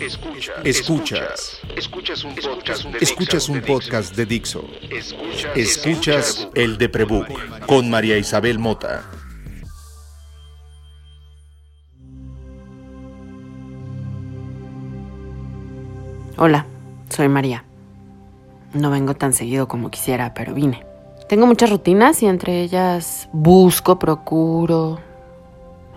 Escuchas. Escuchas. Escuchas un podcast de Escuchas un Dixo. podcast de Dixo. Escuchas. Escuchas el de Prebook con María Isabel Mota. Hola, soy María. No vengo tan seguido como quisiera, pero vine. Tengo muchas rutinas y entre ellas busco, procuro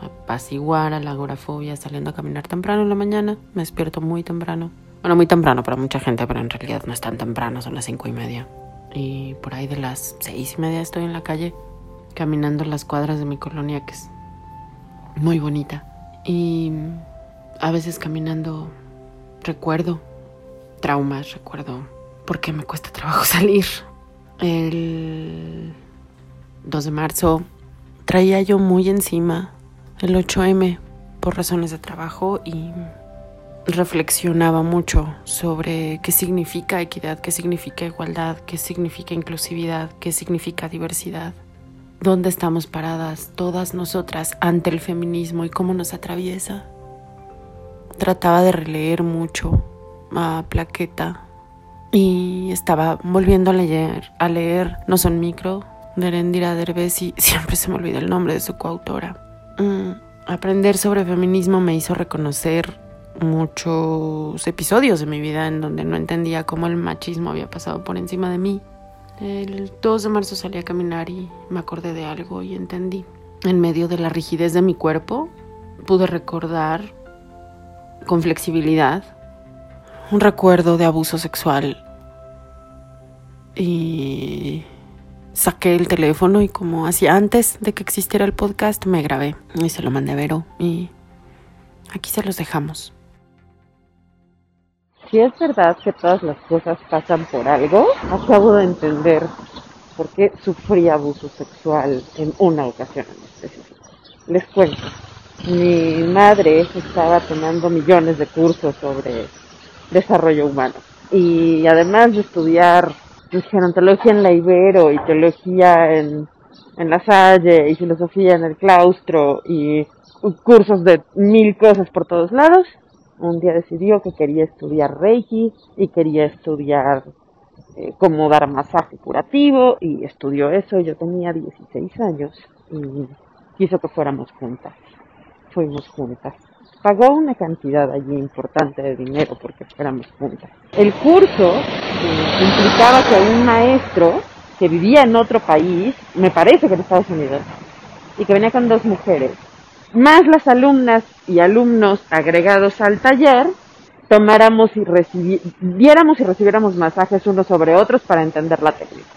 apaciguar a la agorafobia saliendo a caminar temprano en la mañana. Me despierto muy temprano. Bueno, muy temprano para mucha gente, pero en realidad no es tan temprano, son las cinco y media. Y por ahí de las seis y media estoy en la calle caminando las cuadras de mi colonia, que es muy bonita. Y a veces caminando recuerdo traumas, recuerdo por qué me cuesta trabajo salir. El 2 de marzo traía yo muy encima el 8M por razones de trabajo y reflexionaba mucho sobre qué significa equidad, qué significa igualdad, qué significa inclusividad, qué significa diversidad. ¿Dónde estamos paradas todas nosotras ante el feminismo y cómo nos atraviesa? Trataba de releer mucho a Plaqueta y estaba volviendo a leer, a leer No son micro de Erendira Derbez y siempre se me olvida el nombre de su coautora. Mm, aprender sobre feminismo me hizo reconocer muchos episodios de mi vida en donde no entendía cómo el machismo había pasado por encima de mí. El 2 de marzo salí a caminar y me acordé de algo y entendí. En medio de la rigidez de mi cuerpo, pude recordar con flexibilidad un recuerdo de abuso sexual y saqué el teléfono y como hacía antes de que existiera el podcast me grabé y se lo mandé a Vero y aquí se los dejamos. Si es verdad que todas las cosas pasan por algo, acabo de entender por qué sufrí abuso sexual en una ocasión en específico. Les cuento, mi madre estaba tomando millones de cursos sobre desarrollo humano y además de estudiar dijeron teología en la Ibero y teología en, en la Salle y filosofía en el claustro y cursos de mil cosas por todos lados, un día decidió que quería estudiar Reiki y quería estudiar eh, cómo dar masaje curativo y estudió eso. Yo tenía 16 años y quiso que fuéramos juntas. Fuimos juntas. Pagó una cantidad allí importante de dinero porque fuéramos juntas. El curso eh, implicaba que un maestro que vivía en otro país, me parece que en Estados Unidos, y que venía con dos mujeres, más las alumnas y alumnos agregados al taller, tomáramos y recibi diéramos y recibiéramos masajes unos sobre otros para entender la técnica.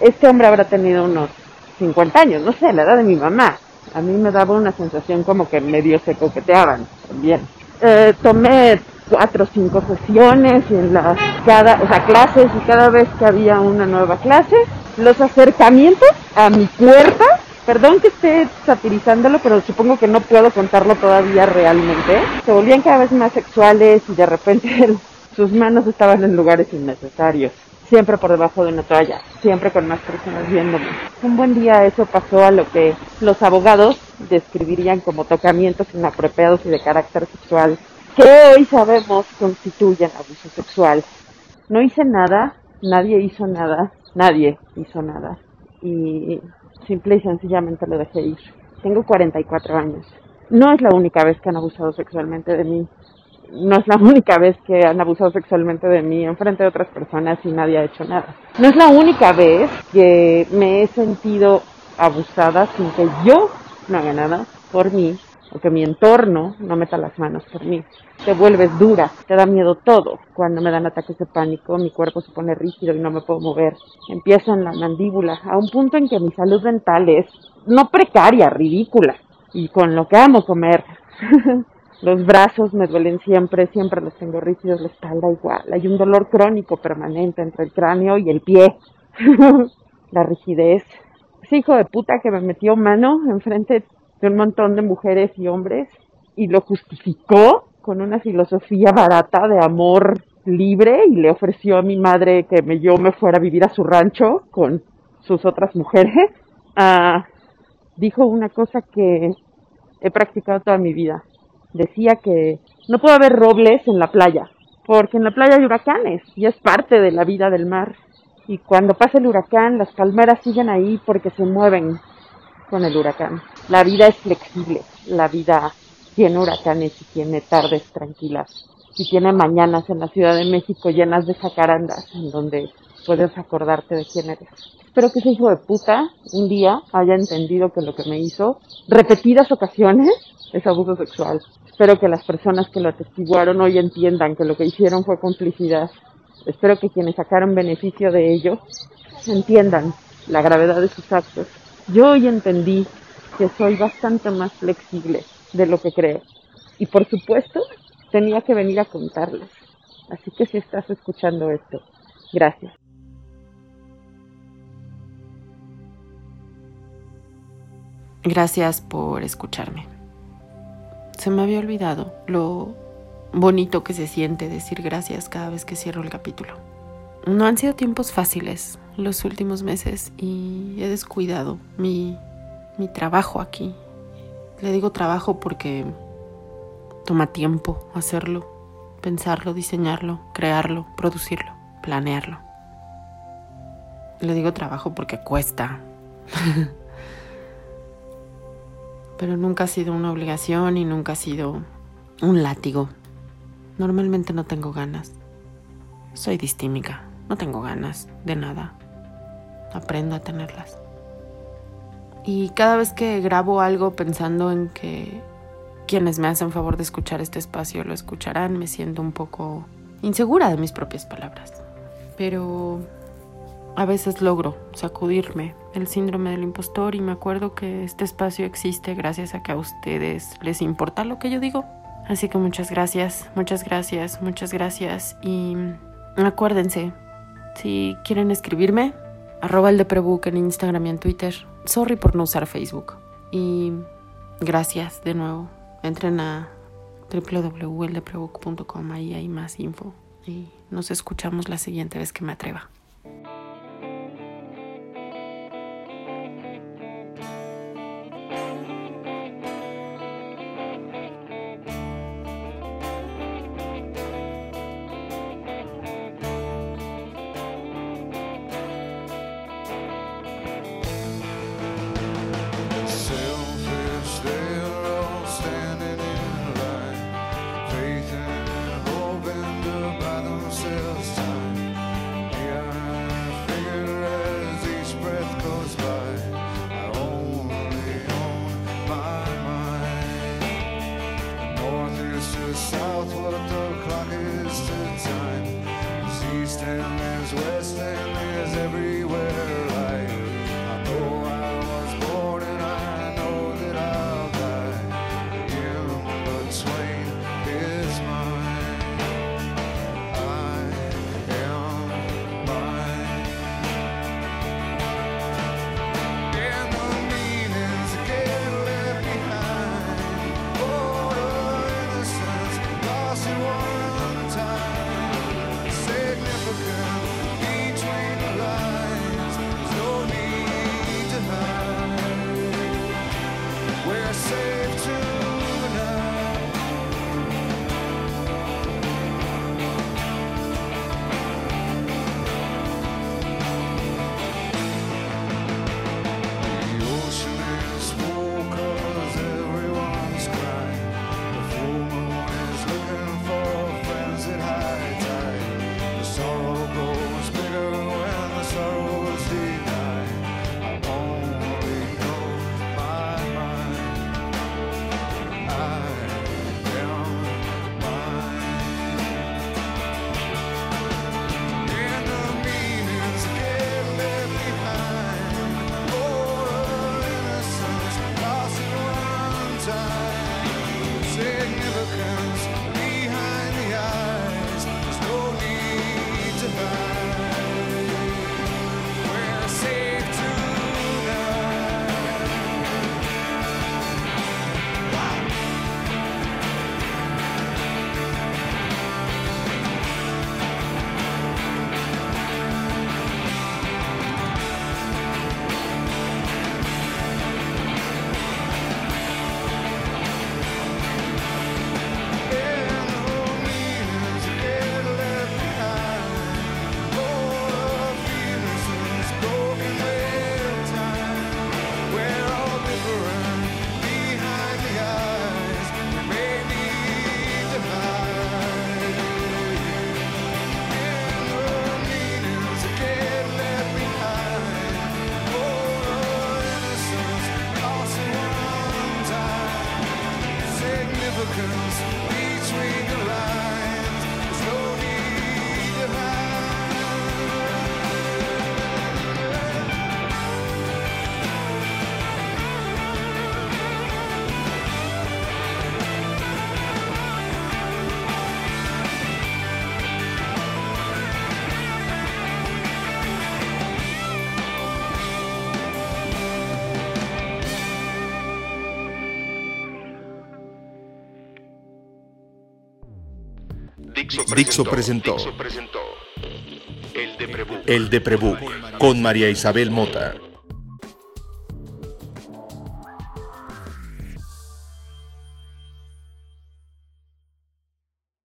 Este hombre habrá tenido unos 50 años, no sé, la edad de mi mamá. A mí me daba una sensación como que medio se coqueteaban también. Eh, tomé cuatro o cinco sesiones y en las cada, o sea, clases y cada vez que había una nueva clase, los acercamientos a mi puerta Perdón que esté satirizándolo, pero supongo que no puedo contarlo todavía realmente. Se volvían cada vez más sexuales y de repente sus manos estaban en lugares innecesarios. Siempre por debajo de una toalla, siempre con más personas viéndome. Un buen día eso pasó a lo que los abogados describirían como tocamientos inapropiados y de carácter sexual, que hoy sabemos constituyen abuso sexual. No hice nada, nadie hizo nada, nadie hizo nada. Y simple y sencillamente lo dejé ir. Tengo 44 años. No es la única vez que han abusado sexualmente de mí. No es la única vez que han abusado sexualmente de mí en frente de otras personas y nadie ha hecho nada. No es la única vez que me he sentido abusada sin que yo no haga nada por mí que mi entorno no meta las manos por mí. Te vuelves dura, te da miedo todo. Cuando me dan ataques de pánico, mi cuerpo se pone rígido y no me puedo mover. Empiezo en la mandíbula, a un punto en que mi salud mental es no precaria, ridícula. Y con lo que amo comer. los brazos me duelen siempre, siempre los tengo rígidos, la espalda igual. Hay un dolor crónico permanente entre el cráneo y el pie. la rigidez. Ese hijo de puta que me metió mano enfrente de un montón de mujeres y hombres y lo justificó con una filosofía barata de amor libre y le ofreció a mi madre que yo me fuera a vivir a su rancho con sus otras mujeres. Uh, dijo una cosa que he practicado toda mi vida. Decía que No puede haber robles en la playa, porque en la playa hay huracanes y es parte de la vida del mar. Y cuando pasa el huracán, las palmeras siguen ahí porque se mueven con el huracán. La vida es flexible, la vida tiene huracanes y tiene tardes tranquilas y tiene mañanas en la Ciudad de México llenas de jacarandas en donde puedes acordarte de quién eres. Espero que ese hijo de puta un día haya entendido que lo que me hizo repetidas ocasiones es abuso sexual. Espero que las personas que lo atestiguaron hoy entiendan que lo que hicieron fue complicidad. Espero que quienes sacaron beneficio de ello entiendan la gravedad de sus actos. Yo hoy entendí que soy bastante más flexible de lo que creo. Y por supuesto, tenía que venir a contarles. Así que si estás escuchando esto, gracias. Gracias por escucharme. Se me había olvidado lo bonito que se siente decir gracias cada vez que cierro el capítulo. No han sido tiempos fáciles los últimos meses y he descuidado mi, mi trabajo aquí. Le digo trabajo porque toma tiempo hacerlo, pensarlo, diseñarlo, crearlo, producirlo, planearlo. Le digo trabajo porque cuesta. Pero nunca ha sido una obligación y nunca ha sido un látigo. Normalmente no tengo ganas. Soy distímica, no tengo ganas de nada. Aprendo a tenerlas. Y cada vez que grabo algo pensando en que quienes me hacen favor de escuchar este espacio lo escucharán, me siento un poco insegura de mis propias palabras. Pero a veces logro sacudirme el síndrome del impostor y me acuerdo que este espacio existe gracias a que a ustedes les importa lo que yo digo. Así que muchas gracias, muchas gracias, muchas gracias y acuérdense, si quieren escribirme, arroba el de Prebook en Instagram y en Twitter. Sorry por no usar Facebook. Y gracias de nuevo. Entren a www.eldeprebook.com, ahí hay más info. Y nos escuchamos la siguiente vez que me atreva. Dixo presentó El de Prebook. El de Prebook con María Isabel Mota.